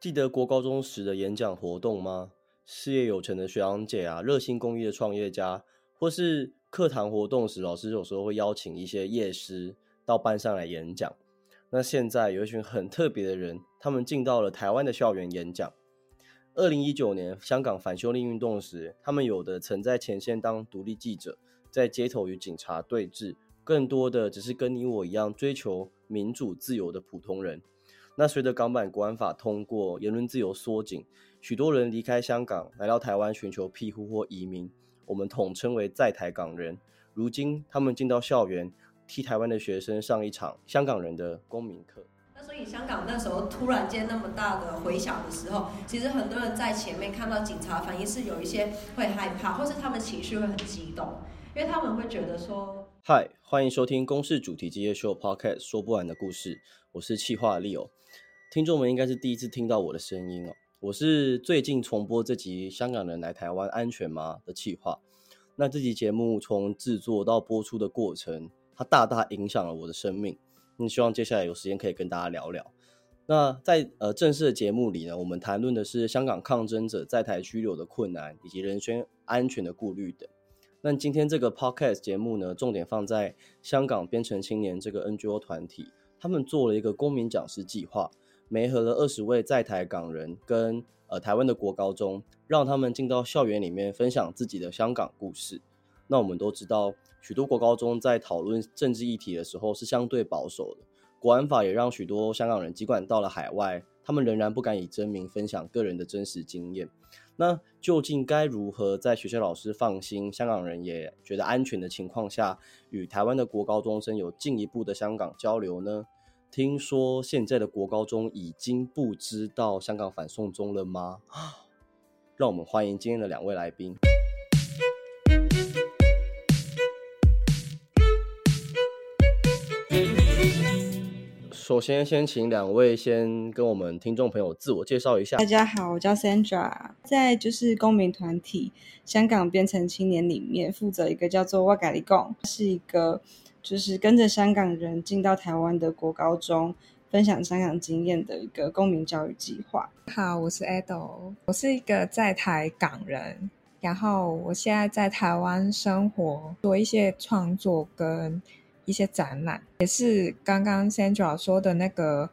记得国高中时的演讲活动吗？事业有成的学长姐啊，热心公益的创业家，或是课堂活动时，老师有时候会邀请一些业师到班上来演讲。那现在有一群很特别的人，他们进到了台湾的校园演讲。二零一九年香港反修例运动时，他们有的曾在前线当独立记者，在街头与警察对峙，更多的只是跟你我一样追求民主自由的普通人。那随着港版国安法通过，言论自由缩紧，许多人离开香港来到台湾寻求庇护或移民，我们统称为在台港人。如今，他们进到校园，替台湾的学生上一场香港人的公民课。那所以，香港那时候突然间那么大的回响的时候，其实很多人在前面看到警察反应是有一些会害怕，或是他们情绪会很激动，因为他们会觉得说：“嗨，欢迎收听公视主题之夜秀 Podcast 说不完的故事，我是企划 Leo。”听众们应该是第一次听到我的声音哦，我是最近重播这集《香港人来台湾安全吗》的企划。那这集节目从制作到播出的过程，它大大影响了我的生命。那希望接下来有时间可以跟大家聊聊。那在呃正式的节目里呢，我们谈论的是香港抗争者在台居留的困难以及人身安全的顾虑等。那今天这个 Podcast 节目呢，重点放在香港编程青年这个 NGO 团体，他们做了一个公民讲师计划。媒合了二十位在台港人跟呃台湾的国高中，让他们进到校园里面分享自己的香港故事。那我们都知道，许多国高中在讨论政治议题的时候是相对保守的。国安法也让许多香港人，尽管到了海外，他们仍然不敢以真名分享个人的真实经验。那究竟该如何在学校老师放心、香港人也觉得安全的情况下，与台湾的国高中生有进一步的香港交流呢？听说现在的国高中已经不知道香港反送中了吗？让我们欢迎今天的两位来宾。首先，先请两位先跟我们听众朋友自我介绍一下。大家好，我叫 Sandra，在就是公民团体香港边城青年里面负责一个叫做哇咖哩供，是一个。就是跟着香港人进到台湾的国高中，分享香港经验的一个公民教育计划。好，我是 Ado，我是一个在台港人，然后我现在在台湾生活，做一些创作跟一些展览，也是刚刚 Sandra 说的那个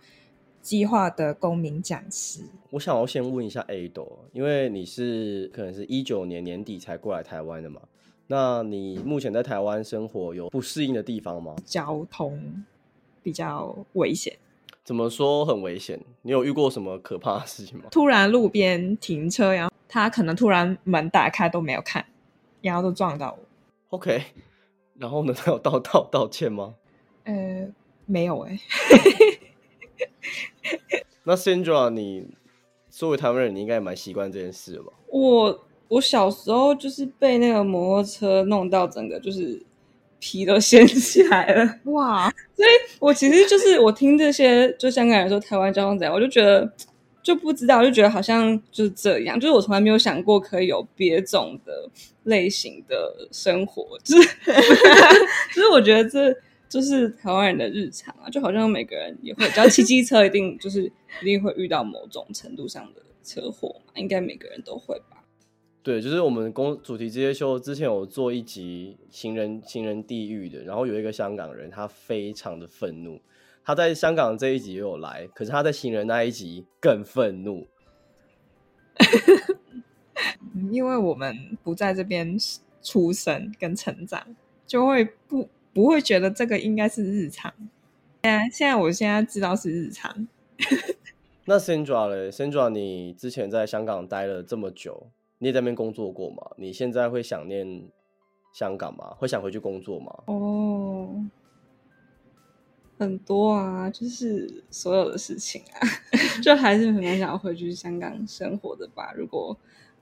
计划的公民讲师。我想要先问一下 Ado，因为你是可能是一九年年底才过来台湾的嘛？那你目前在台湾生活有不适应的地方吗？交通比较危险。怎么说很危险？你有遇过什么可怕的事情吗？突然路边停车，然后他可能突然门打开都没有看，然后都撞到我。OK，然后呢？他有道道道歉吗？呃，没有哎、欸。那 Sandra，你作为台湾人，你应该也蛮习惯这件事吧？我。我小时候就是被那个摩托车弄到整个就是皮都掀起来了，哇！所以我其实就是我听这些就香港人说台湾交通怎样，我就觉得就不知道，就觉得好像就是这样，就是我从来没有想过可以有别种的类型的生活，就是 就是我觉得这就是台湾人的日常啊，就好像每个人也会，只要骑机车一定就是一定会遇到某种程度上的车祸嘛，应该每个人都会吧。对，就是我们公主题之夜秀之前有做一集行人行人地狱的，然后有一个香港人，他非常的愤怒，他在香港这一集也有来，可是他在行人那一集更愤怒，因为我们不在这边出生跟成长，就会不不会觉得这个应该是日常。现在现在我现在知道是日常。那 Sandra 嘞，Sandra 你之前在香港待了这么久。你也在那边工作过吗？你现在会想念香港吗？会想回去工作吗？哦，很多啊，就是所有的事情啊，就还是很想回去香港生活的吧。如果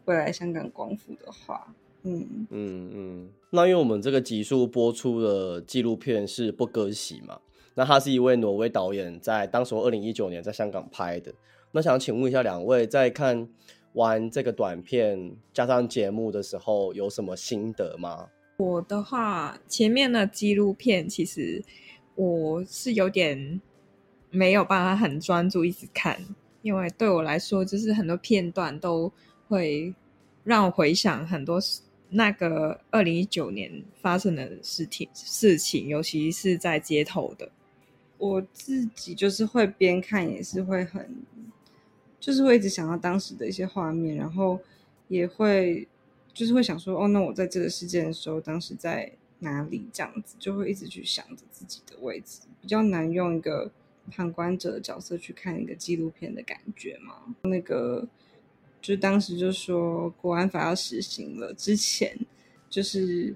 未来香港光复的话，嗯嗯嗯。那因为我们这个集数播出的纪录片是《不割席》嘛，那他是一位挪威导演，在当时二零一九年在香港拍的。那想请问一下两位，在看完这个短片加上节目的时候有什么心得吗？我的话，前面的纪录片其实我是有点没有办法很专注一直看，因为对我来说，就是很多片段都会让我回想很多那个二零一九年发生的事情事情，尤其是在街头的。我自己就是会边看，也是会很，就是会一直想到当时的一些画面，然后也会就是会想说，哦，那我在这个事件的时候，当时在哪里？这样子就会一直去想着自己的位置，比较难用一个。旁观者的角色去看一个纪录片的感觉嘛？那个就当时就说国安法要实行了之前，就是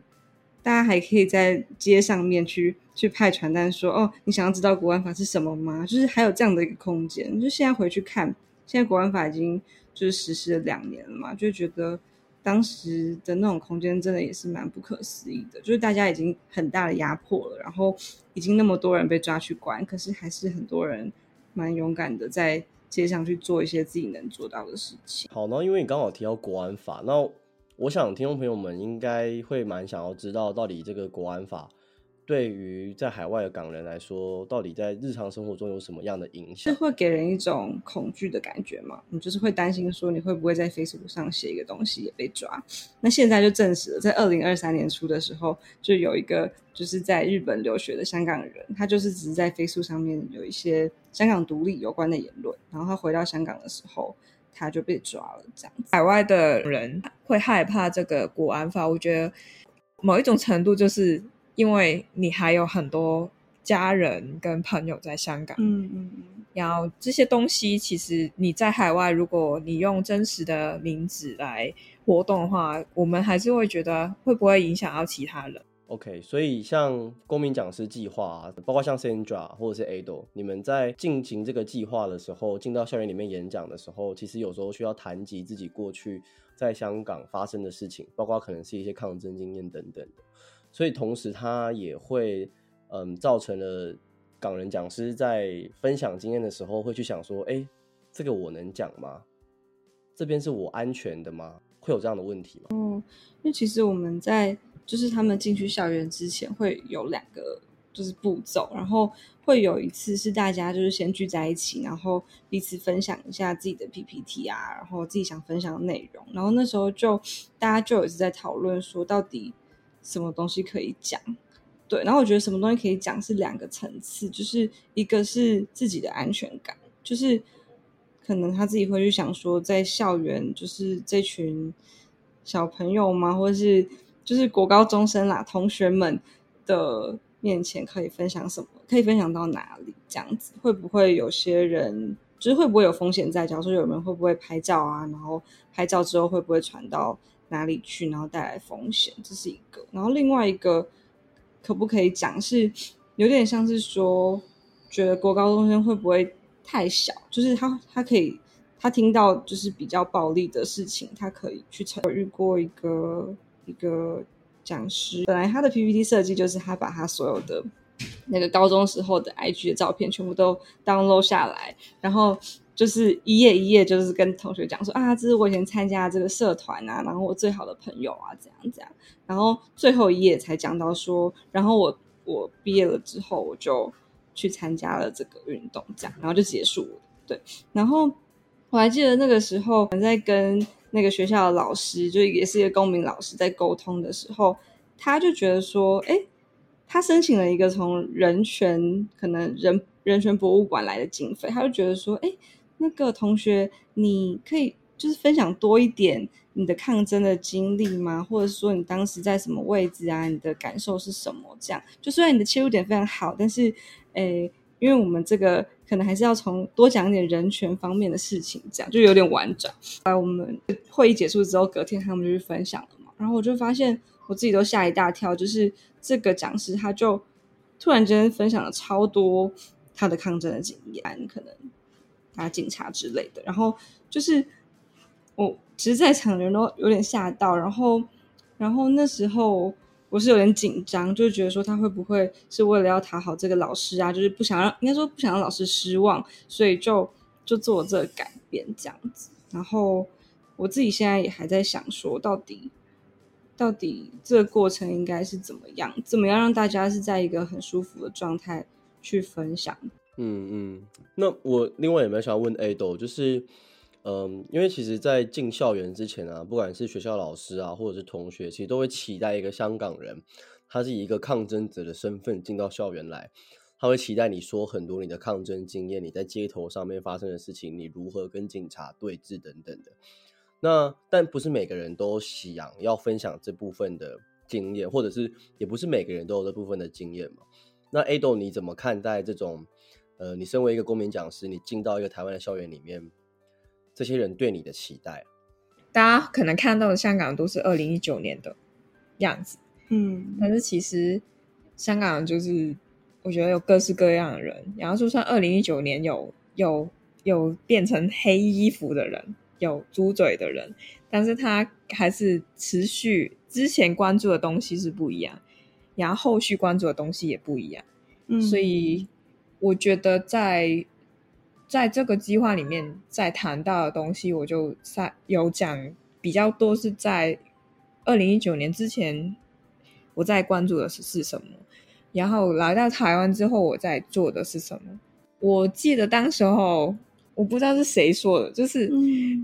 大家还可以在街上面去去派传单说：“哦，你想要知道国安法是什么吗？”就是还有这样的一个空间。就现在回去看，现在国安法已经就是实施了两年了嘛，就觉得。当时的那种空间真的也是蛮不可思议的，就是大家已经很大的压迫了，然后已经那么多人被抓去关，可是还是很多人蛮勇敢的在街上去做一些自己能做到的事情。好，那因为你刚好提到国安法，那我想听众朋友们应该会蛮想要知道，到底这个国安法。对于在海外的港人来说，到底在日常生活中有什么样的影响？是会给人一种恐惧的感觉吗？你就是会担心说你会不会在 Facebook 上写一个东西也被抓？那现在就证实了，在二零二三年初的时候，就有一个就是在日本留学的香港人，他就是只是在 Facebook 上面有一些香港独立有关的言论，然后他回到香港的时候，他就被抓了。这样子，海外的人会害怕这个国安法，我觉得某一种程度就是。因为你还有很多家人跟朋友在香港，嗯嗯嗯，然后这些东西其实你在海外，如果你用真实的名字来活动的话，我们还是会觉得会不会影响到其他人？OK，所以像公民讲师计划，啊包括像 Sandra 或者是 Ado，你们在进行这个计划的时候，进到校园里面演讲的时候，其实有时候需要谈及自己过去在香港发生的事情，包括可能是一些抗争经验等等的。所以同时，他也会嗯，造成了港人讲师在分享经验的时候，会去想说：“哎，这个我能讲吗？这边是我安全的吗？会有这样的问题吗？”嗯，因为其实我们在就是他们进去校园之前，会有两个就是步骤，然后会有一次是大家就是先聚在一起，然后彼此分享一下自己的 PPT 啊，然后自己想分享的内容，然后那时候就大家就有一直在讨论说到底。什么东西可以讲？对，然后我觉得什么东西可以讲是两个层次，就是一个是自己的安全感，就是可能他自己会去想说，在校园就是这群小朋友吗，或者是就是国高中生啦，同学们的面前可以分享什么，可以分享到哪里？这样子会不会有些人，就是会不会有风险在？假如说有人会不会拍照啊？然后拍照之后会不会传到？哪里去，然后带来风险，这是一个。然后另外一个，可不可以讲是有点像是说，觉得国高中生会不会太小？就是他他可以，他听到就是比较暴力的事情，他可以去承。我遇过一个一个讲师，本来他的 PPT 设计就是他把他所有的那个高中时候的 IG 的照片全部都 download 下来，然后。就是一页一页，就是跟同学讲说啊，这是我以前参加这个社团啊，然后我最好的朋友啊，这样这样，然后最后一页才讲到说，然后我我毕业了之后，我就去参加了这个运动，这样，然后就结束了。对，然后我还记得那个时候我在跟那个学校的老师，就也是一个公民老师，在沟通的时候，他就觉得说，哎，他申请了一个从人权可能人人权博物馆来的经费，他就觉得说，哎。那个同学，你可以就是分享多一点你的抗争的经历吗？或者说你当时在什么位置啊？你的感受是什么？这样就虽然你的切入点非常好，但是，诶，因为我们这个可能还是要从多讲一点人权方面的事情，这样就有点婉转。后来我们会议结束之后，隔天他们就去分享了嘛，然后我就发现我自己都吓一大跳，就是这个讲师他就突然间分享了超多他的抗争的经验，可能。啊，警察之类的，然后就是我，其实在场的人都有点吓到，然后，然后那时候我是有点紧张，就觉得说他会不会是为了要讨好这个老师啊，就是不想让，应该说不想让老师失望，所以就就做这改变这样子。然后我自己现在也还在想说，到底到底这个过程应该是怎么样，怎么样让大家是在一个很舒服的状态去分享。嗯嗯，那我另外有没有想要问 Ado，就是，嗯，因为其实，在进校园之前啊，不管是学校老师啊，或者是同学，其实都会期待一个香港人，他是以一个抗争者的身份进到校园来，他会期待你说很多你的抗争经验，你在街头上面发生的事情，你如何跟警察对峙等等的。那但不是每个人都喜欢要分享这部分的经验，或者是也不是每个人都有这部分的经验嘛。那 Ado 你怎么看待这种？呃，你身为一个公民讲师，你进到一个台湾的校园里面，这些人对你的期待，大家可能看到的香港都是二零一九年的样子，嗯，但是其实香港就是我觉得有各式各样的人，然后就算二零一九年有有有变成黑衣服的人，有猪嘴的人，但是他还是持续之前关注的东西是不一样，然后后续关注的东西也不一样，嗯，所以。我觉得在在这个计划里面，在谈到的东西，我就在有讲比较多是在二零一九年之前，我在关注的是是什么，然后来到台湾之后，我在做的是什么。我记得当时候，我不知道是谁说的，就是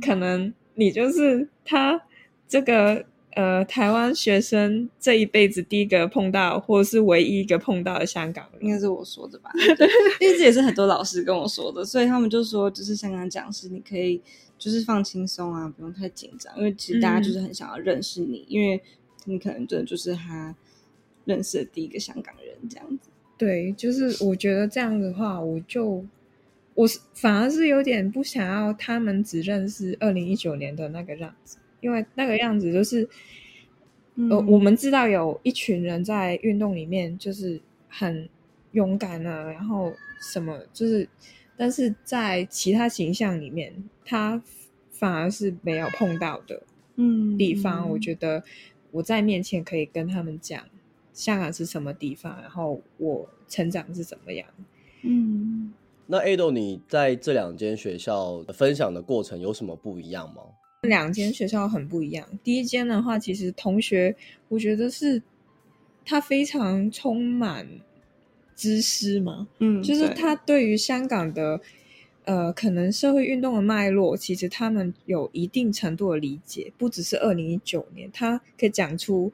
可能你就是他这个。呃，台湾学生这一辈子第一个碰到，或者是唯一一个碰到的香港人，应该是我说的吧？对，因为这也是很多老师跟我说的，所以他们就说，就是香港讲师，你可以就是放轻松啊，不用太紧张，因为其实大家就是很想要认识你，嗯、因为你可能真的就是他认识的第一个香港人这样子。对，就是我觉得这样的话，我就我是反而是有点不想要他们只认识二零一九年的那个样子。因为那个样子就是，呃，我们知道有一群人在运动里面就是很勇敢啊，然后什么就是，但是在其他形象里面，他反而是没有碰到的，嗯，地方。我觉得我在面前可以跟他们讲香港是什么地方，然后我成长是怎么样。嗯，那 Ado 你在这两间学校分享的过程有什么不一样吗？两间学校很不一样。第一间的话，其实同学，我觉得是他非常充满知识嘛，嗯，就是他对于香港的呃，可能社会运动的脉络，其实他们有一定程度的理解，不只是二零一九年，他可以讲出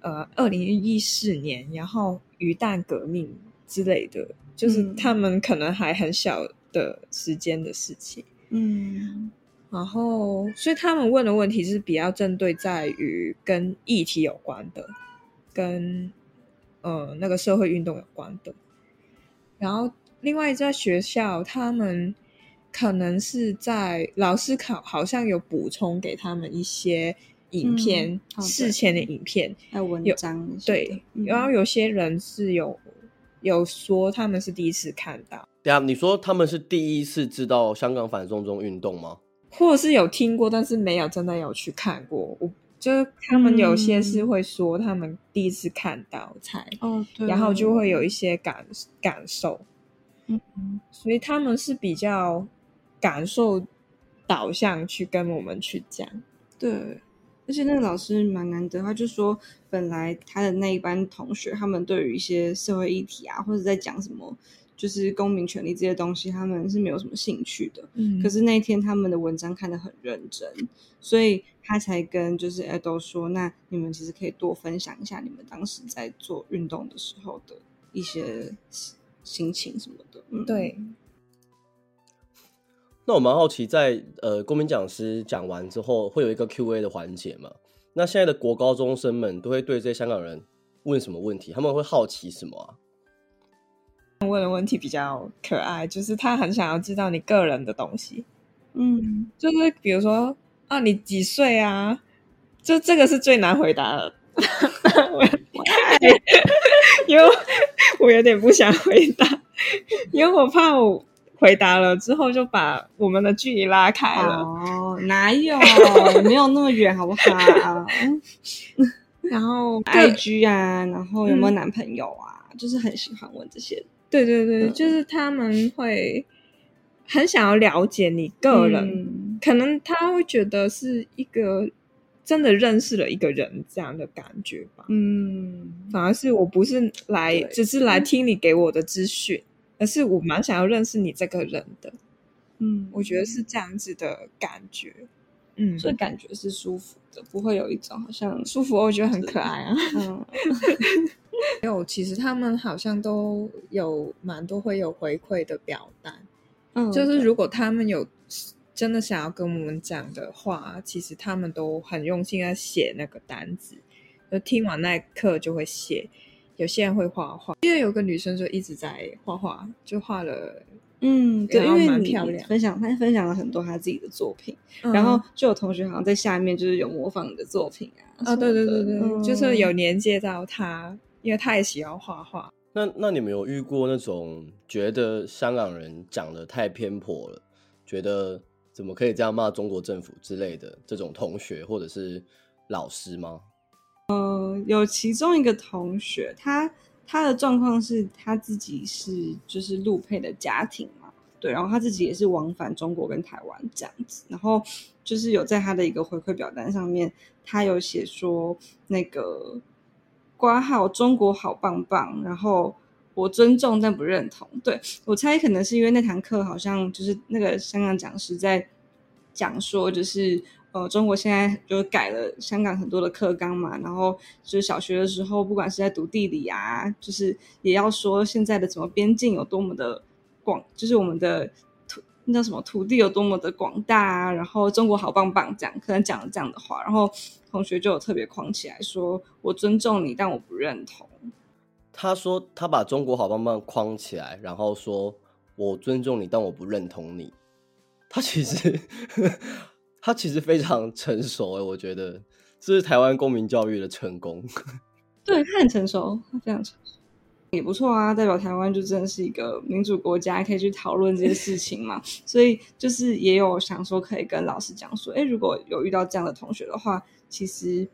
呃二零一四年，然后鱼蛋革命之类的，就是他们可能还很小的时间的事情，嗯。然后，所以他们问的问题是比较针对在于跟议题有关的，跟呃那个社会运动有关的。然后，另外在学校，他们可能是在老师考好像有补充给他们一些影片，嗯、事前的影片，还有文章。对，嗯、然后有些人是有有说他们是第一次看到。对啊，你说他们是第一次知道香港反送中运动吗？或者是有听过，但是没有真的有去看过。我就是他们有些是会说，他们第一次看到才，哦，对，然后就会有一些感感受。嗯，所以他们是比较感受导向去跟我们去讲。对，而且那个老师蛮难得，他就说，本来他的那一班同学，他们对于一些社会议题啊，或者在讲什么。就是公民权利这些东西，他们是没有什么兴趣的。嗯，可是那天他们的文章看得很认真，所以他才跟就是 Ado 说：“那你们其实可以多分享一下你们当时在做运动的时候的一些心情什么的。”嗯，对。那我蛮好奇在，在呃公民讲师讲完之后，会有一个 Q&A 的环节嘛？那现在的国高中生们都会对这些香港人问什么问题？他们会好奇什么啊？问的问题比较可爱，就是他很想要知道你个人的东西，嗯，就是比如说啊，你几岁啊？就这个是最难回答的，因为我有点不想回答，因为我怕我回答了之后就把我们的距离拉开了。哦，哪有？没有那么远，好不好？然后 IG 啊，然后有没有男朋友啊？嗯、就是很喜欢问这些。对对对，嗯、就是他们会很想要了解你个人，嗯、可能他会觉得是一个真的认识了一个人这样的感觉吧。嗯，反而是我不是来只是来听你给我的资讯，而是我蛮想要认识你这个人的。嗯，我觉得是这样子的感觉。嗯，所以感觉是舒服的，不会有一种好像舒服，我觉得很可爱啊。嗯，有，其实他们好像都有蛮多会有回馈的表单。嗯，就是如果他们有真的想要跟我们讲的话，其实他们都很用心在写那个单子。就听完那一刻就会写，有些人会画画。因为有个女生就一直在画画，就画了。嗯，对，因为蛮漂亮。分享，他分享了很多她自己的作品，嗯、然后就有同学好像在下面就是有模仿你的作品啊。啊、哦，对对对对，嗯、就是有连接到他，因为他也喜欢画画。那那你们有遇过那种觉得香港人讲的太偏颇了，觉得怎么可以这样骂中国政府之类的这种同学或者是老师吗？呃，有其中一个同学，他。他的状况是他自己是就是陆配的家庭嘛，对，然后他自己也是往返中国跟台湾这样子，然后就是有在他的一个回馈表单上面，他有写说那个括号中国好棒棒，然后我尊重但不认同，对，我猜可能是因为那堂课好像就是那个香港讲师在讲说就是。呃，中国现在就改了香港很多的课纲嘛，然后就是小学的时候，不管是在读地理啊，就是也要说现在的什么边境有多么的广，就是我们的土那叫什么土地有多么的广大啊，然后中国好棒棒这样，可能讲了这样的话，然后同学就有特别框起来说，我尊重你，但我不认同。他说他把中国好棒棒框起来，然后说我尊重你，但我不认同你。他其实。他其实非常成熟诶，我觉得这是台湾公民教育的成功。对，他很成熟，他非常成熟，也不错啊。代表台湾就真的是一个民主国家，可以去讨论这些事情嘛。所以就是也有想说可以跟老师讲说，诶，如果有遇到这样的同学的话，其实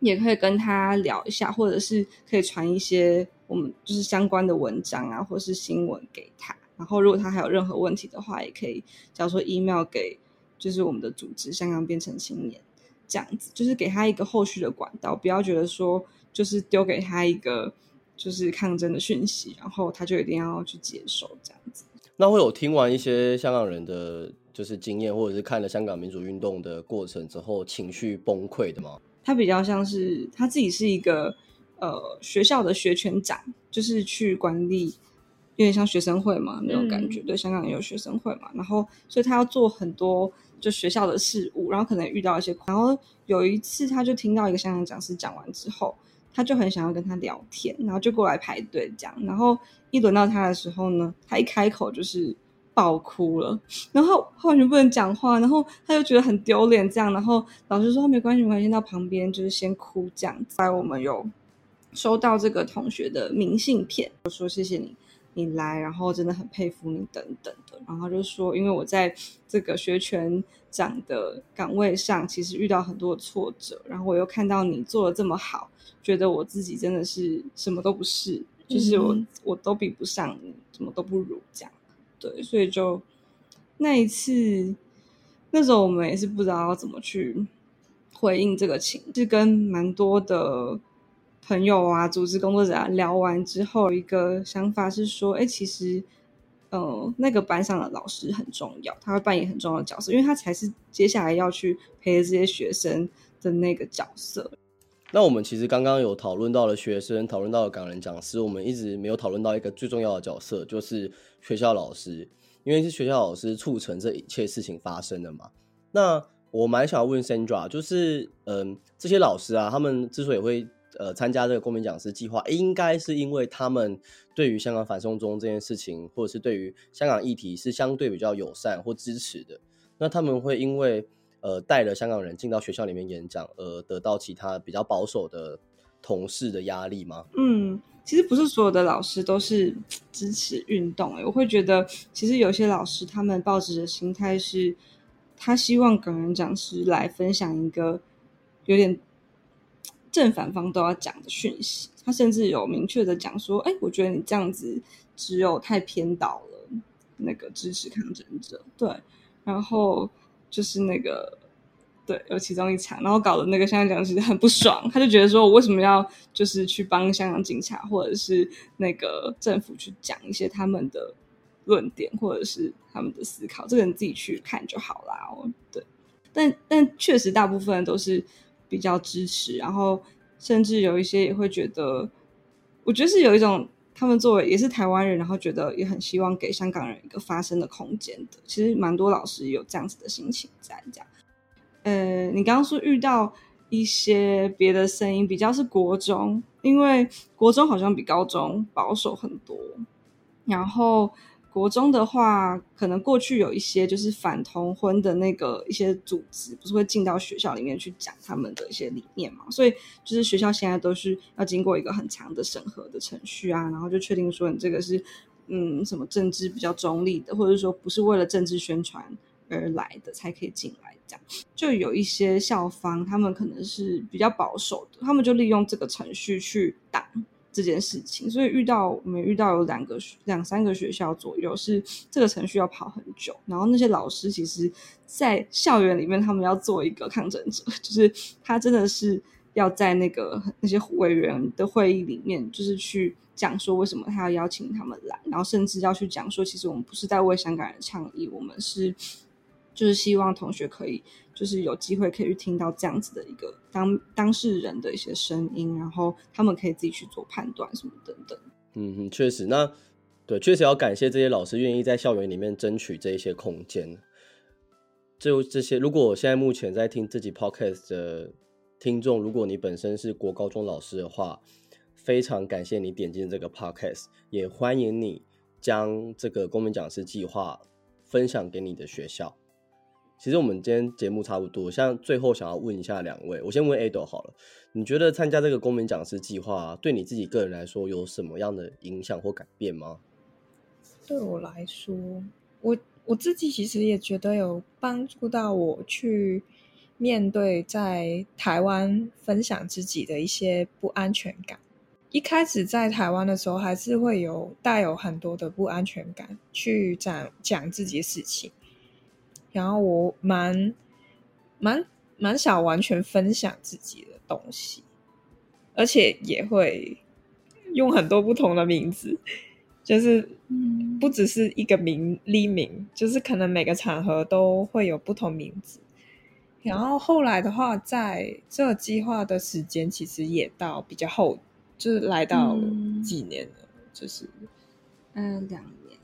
也可以跟他聊一下，或者是可以传一些我们就是相关的文章啊，或是新闻给他。然后如果他还有任何问题的话，也可以假如说 email 给。就是我们的组织，香港变成青年这样子，就是给他一个后续的管道，不要觉得说就是丢给他一个就是抗争的讯息，然后他就一定要去接受这样子。那会有听完一些香港人的就是经验，或者是看了香港民主运动的过程之后情绪崩溃的吗？他比较像是他自己是一个呃学校的学权长，就是去管理。有点像学生会嘛，那种感觉。嗯、对，香港也有学生会嘛，然后所以他要做很多就学校的事务，然后可能遇到一些。然后有一次，他就听到一个香港讲师讲完之后，他就很想要跟他聊天，然后就过来排队这样。然后一轮到他的时候呢，他一开口就是爆哭了，然后他完全不能讲话，然后他就觉得很丢脸这样。然后老师说没关系，没关系，到旁边就是先哭这样。后来我们有收到这个同学的明信片，我说谢谢你。你来，然后真的很佩服你等等的，然后就说，因为我在这个学权长的岗位上，其实遇到很多挫折，然后我又看到你做的这么好，觉得我自己真的是什么都不是，就是我、嗯、我都比不上你，什么都不如这样，对，所以就那一次，那时候我们也是不知道要怎么去回应这个情，是跟蛮多的。朋友啊，组织工作者啊，聊完之后，一个想法是说，哎，其实，呃，那个班上的老师很重要，他会扮演很重要的角色，因为他才是接下来要去陪着这些学生的那个角色。那我们其实刚刚有讨论到了学生，讨论到了港人讲师，我们一直没有讨论到一个最重要的角色，就是学校老师，因为是学校老师促成这一切事情发生的嘛。那我蛮想要问 Sandra，就是，嗯、呃，这些老师啊，他们之所以会呃，参加这个公民讲师计划，应该是因为他们对于香港反送中这件事情，或者是对于香港议题是相对比较友善或支持的。那他们会因为呃带了香港人进到学校里面演讲，而得到其他比较保守的同事的压力吗？嗯，其实不是所有的老师都是 支持运动。诶，我会觉得，其实有些老师他们抱着的心态是，他希望港人讲师来分享一个有点。正反方都要讲的讯息，他甚至有明确的讲说：“哎，我觉得你这样子只有太偏导了那个支持抗争者。”对，然后就是那个对，有其中一场，然后搞得那个香港讲师很不爽，他就觉得说：“我为什么要就是去帮香港警察或者是那个政府去讲一些他们的论点或者是他们的思考，这个你自己去看就好啦。哦，对，但但确实大部分都是比较支持，然后甚至有一些也会觉得，我觉得是有一种他们作为也是台湾人，然后觉得也很希望给香港人一个发声的空间的。其实蛮多老师有这样子的心情在这样。呃，你刚刚说遇到一些别的声音，比较是国中，因为国中好像比高中保守很多，然后。国中的话，可能过去有一些就是反同婚的那个一些组织，不是会进到学校里面去讲他们的一些理念嘛？所以就是学校现在都是要经过一个很长的审核的程序啊，然后就确定说你这个是嗯什么政治比较中立的，或者说不是为了政治宣传而来的才可以进来。这样就有一些校方，他们可能是比较保守的，他们就利用这个程序去挡。这件事情，所以遇到我们遇到有两个两三个学校左右是这个程序要跑很久，然后那些老师其实，在校园里面他们要做一个抗争者，就是他真的是要在那个那些委员的会议里面，就是去讲说为什么他要邀请他们来，然后甚至要去讲说，其实我们不是在为香港人倡议，我们是就是希望同学可以。就是有机会可以去听到这样子的一个当当事人的一些声音，然后他们可以自己去做判断什么等等。嗯哼，确实，那对，确实要感谢这些老师愿意在校园里面争取这一些空间。就这些，如果我现在目前在听自己 podcast 的听众，如果你本身是国高中老师的话，非常感谢你点进这个 podcast，也欢迎你将这个公民讲师计划分享给你的学校。其实我们今天节目差不多，像最后想要问一下两位，我先问 Ado 好了，你觉得参加这个公民讲师计划对你自己个人来说有什么样的影响或改变吗？对我来说，我我自己其实也觉得有帮助到我去面对在台湾分享自己的一些不安全感。一开始在台湾的时候，还是会有带有很多的不安全感去讲讲自己的事情。然后我蛮蛮蛮想完全分享自己的东西，而且也会用很多不同的名字，就是不只是一个名匿名，就是可能每个场合都会有不同名字。然后后来的话，在这个计划的时间其实也到比较后，就是来到几年了，嗯、就是嗯两年。了，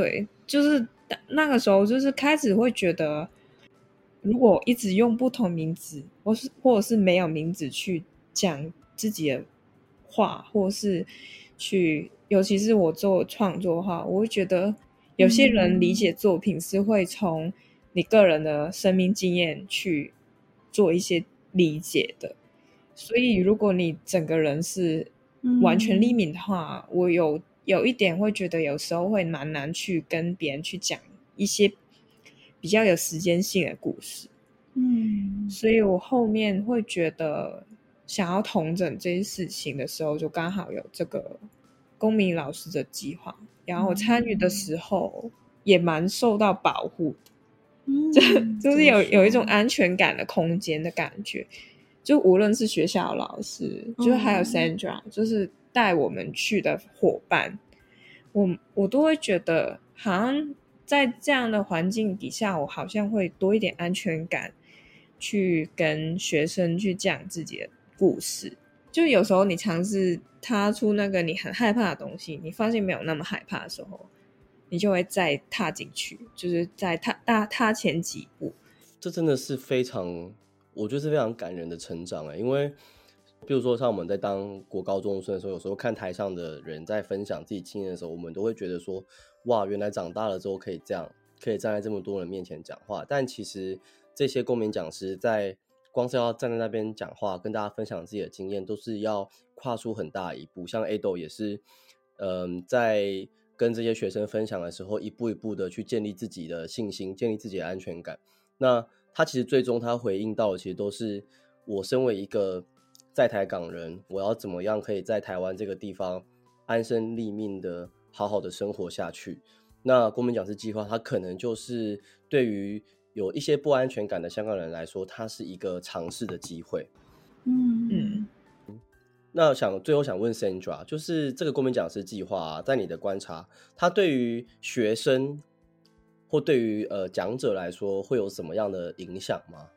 对，就是。那个时候就是开始会觉得，如果一直用不同名字，或是或者是没有名字去讲自己的话，或是去，尤其是我做创作的话，我会觉得有些人理解作品是会从你个人的生命经验去做一些理解的。所以，如果你整个人是完全匿名的话，我有。有一点会觉得有时候会蛮难去跟别人去讲一些比较有时间性的故事，嗯，所以我后面会觉得想要同整这些事情的时候，就刚好有这个公民老师的计划，然后我参与的时候也蛮受到保护的，嗯，就就是有有一种安全感的空间的感觉，就无论是学校老师，就还有 Sandra，就是。带我们去的伙伴，我我都会觉得，好像在这样的环境底下，我好像会多一点安全感，去跟学生去讲自己的故事。就有时候你尝试踏出那个你很害怕的东西，你发现没有那么害怕的时候，你就会再踏进去，就是再踏大踏前几步。这真的是非常，我觉得是非常感人的成长哎，因为。比如说，像我们在当国高中生的时候，有时候看台上的人在分享自己经验的时候，我们都会觉得说：“哇，原来长大了之后可以这样，可以站在这么多人面前讲话。”但其实这些公民讲师在光是要站在那边讲话，跟大家分享自己的经验，都是要跨出很大一步。像 Ado 也是，嗯、在跟这些学生分享的时候，一步一步的去建立自己的信心，建立自己的安全感。那他其实最终他回应到的，其实都是我身为一个。在台港人，我要怎么样可以在台湾这个地方安身立命的好好的生活下去？那公民讲师计划，它可能就是对于有一些不安全感的香港人来说，它是一个尝试的机会。嗯嗯。那想最后想问 Sandra，就是这个公民讲师计划啊，在你的观察，它对于学生或对于呃讲者来说，会有什么样的影响吗？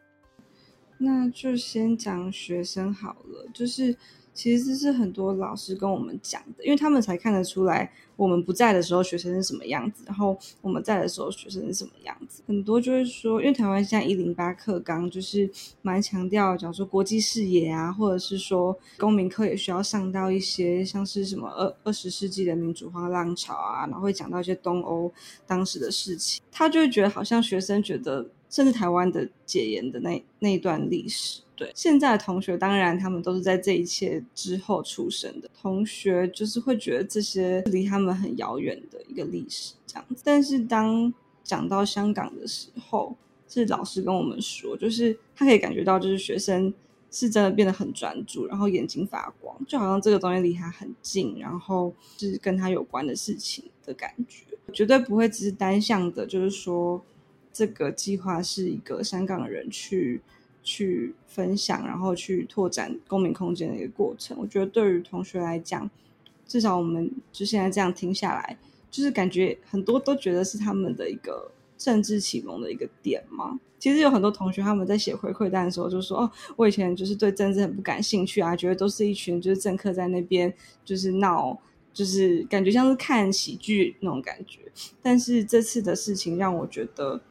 那就先讲学生好了，就是。其实这是很多老师跟我们讲的，因为他们才看得出来我们不在的时候学生是什么样子，然后我们在的时候学生是什么样子。很多就是说，因为台湾现在一零八课纲就是蛮强调，假如说国际视野啊，或者是说公民课也需要上到一些像是什么二二十世纪的民主化浪潮啊，然后会讲到一些东欧当时的事情，他就会觉得好像学生觉得，甚至台湾的解严的那那一段历史。对，现在的同学，当然他们都是在这一切之后出生的同学，就是会觉得这些离他们很遥远的一个历史这样子。但是当讲到香港的时候，是老师跟我们说，就是他可以感觉到，就是学生是真的变得很专注，然后眼睛发光，就好像这个东西离他很近，然后是跟他有关的事情的感觉，绝对不会只是单向的，就是说这个计划是一个香港人去。去分享，然后去拓展公民空间的一个过程。我觉得对于同学来讲，至少我们就现在这样听下来，就是感觉很多都觉得是他们的一个政治启蒙的一个点嘛。其实有很多同学他们在写回馈单的时候就说：“哦，我以前就是对政治很不感兴趣啊，觉得都是一群就是政客在那边就是闹，就是感觉像是看喜剧那种感觉。”但是这次的事情让我觉得。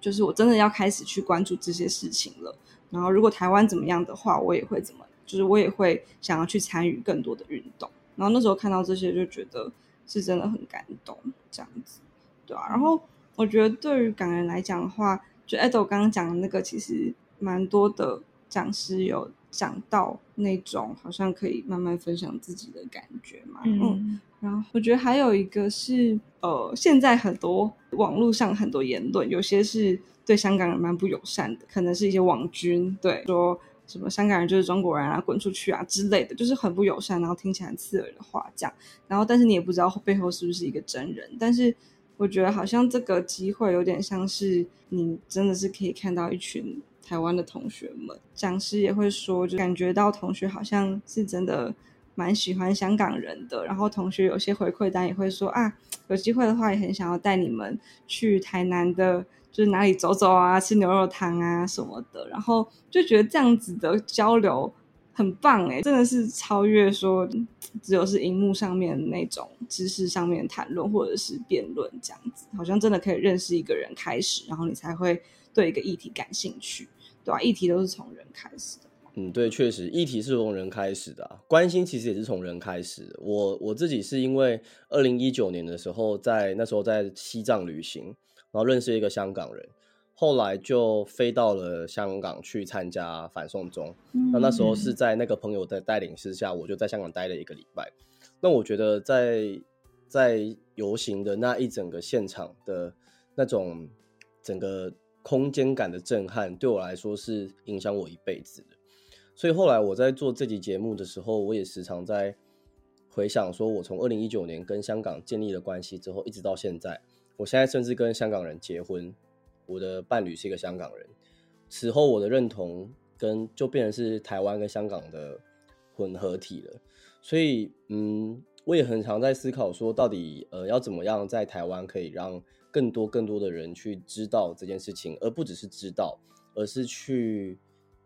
就是我真的要开始去关注这些事情了。然后，如果台湾怎么样的话，我也会怎么，就是我也会想要去参与更多的运动。然后那时候看到这些，就觉得是真的很感动，这样子，对啊。然后我觉得对于港人来讲的话，就 Edo 刚刚讲的那个，其实蛮多的讲师有讲到那种好像可以慢慢分享自己的感觉嘛。嗯。嗯然后我觉得还有一个是，呃，现在很多网络上很多言论，有些是对香港人蛮不友善的，可能是一些网军，对，说什么香港人就是中国人啊，滚出去啊之类的，就是很不友善，然后听起来很刺耳的话讲。然后，但是你也不知道背后是不是一个真人。但是我觉得好像这个机会有点像是你真的是可以看到一群台湾的同学们，讲师也会说，就感觉到同学好像是真的。蛮喜欢香港人的，然后同学有些回馈单也会说啊，有机会的话也很想要带你们去台南的，就是哪里走走啊，吃牛肉汤啊什么的，然后就觉得这样子的交流很棒诶，真的是超越说只有是荧幕上面那种知识上面谈论或者是辩论这样子，好像真的可以认识一个人开始，然后你才会对一个议题感兴趣，对吧？议题都是从人开始的。嗯，对，确实，议题是从人开始的啊，关心其实也是从人开始的。我我自己是因为二零一九年的时候在，在那时候在西藏旅行，然后认识一个香港人，后来就飞到了香港去参加反送中。那那时候是在那个朋友的带领之下，我就在香港待了一个礼拜。那我觉得在在游行的那一整个现场的那种整个空间感的震撼，对我来说是影响我一辈子的。所以后来我在做这集节目的时候，我也时常在回想，说我从二零一九年跟香港建立了关系之后，一直到现在，我现在甚至跟香港人结婚，我的伴侣是一个香港人，此后我的认同跟就变成是台湾跟香港的混合体了。所以，嗯，我也很常在思考说，到底呃要怎么样在台湾可以让更多更多的人去知道这件事情，而不只是知道，而是去。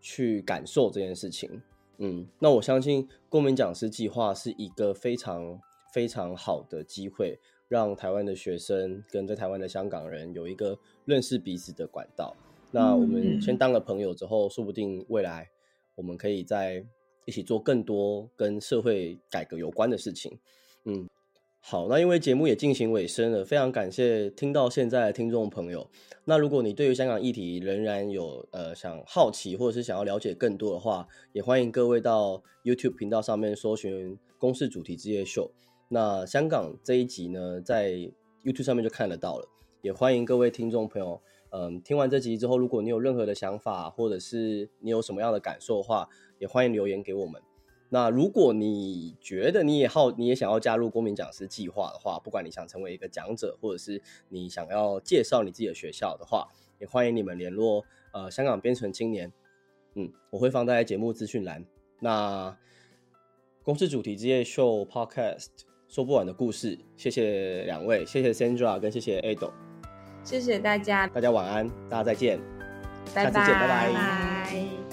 去感受这件事情，嗯，那我相信公民讲师计划是一个非常非常好的机会，让台湾的学生跟在台湾的香港人有一个认识彼此的管道。那我们先当了朋友之后，说不定未来我们可以在一起做更多跟社会改革有关的事情，嗯。好，那因为节目也进行尾声了，非常感谢听到现在的听众朋友。那如果你对于香港议题仍然有呃想好奇，或者是想要了解更多的话，也欢迎各位到 YouTube 频道上面搜寻“公视主题之夜秀”。那香港这一集呢，在 YouTube 上面就看得到了。也欢迎各位听众朋友，嗯、听完这集之后，如果你有任何的想法，或者是你有什么样的感受的话，也欢迎留言给我们。那如果你觉得你也好，你也想要加入公民讲师计划的话，不管你想成为一个讲者，或者是你想要介绍你自己的学校的话，也欢迎你们联络呃香港编程青年，嗯，我会放在节目资讯栏。那公司主题之夜秀 Podcast 说不完的故事，谢谢两位，谢谢 Sandra 跟谢谢 Ado，谢谢大家，大家晚安，大家再见，拜拜。下次见，拜拜。拜拜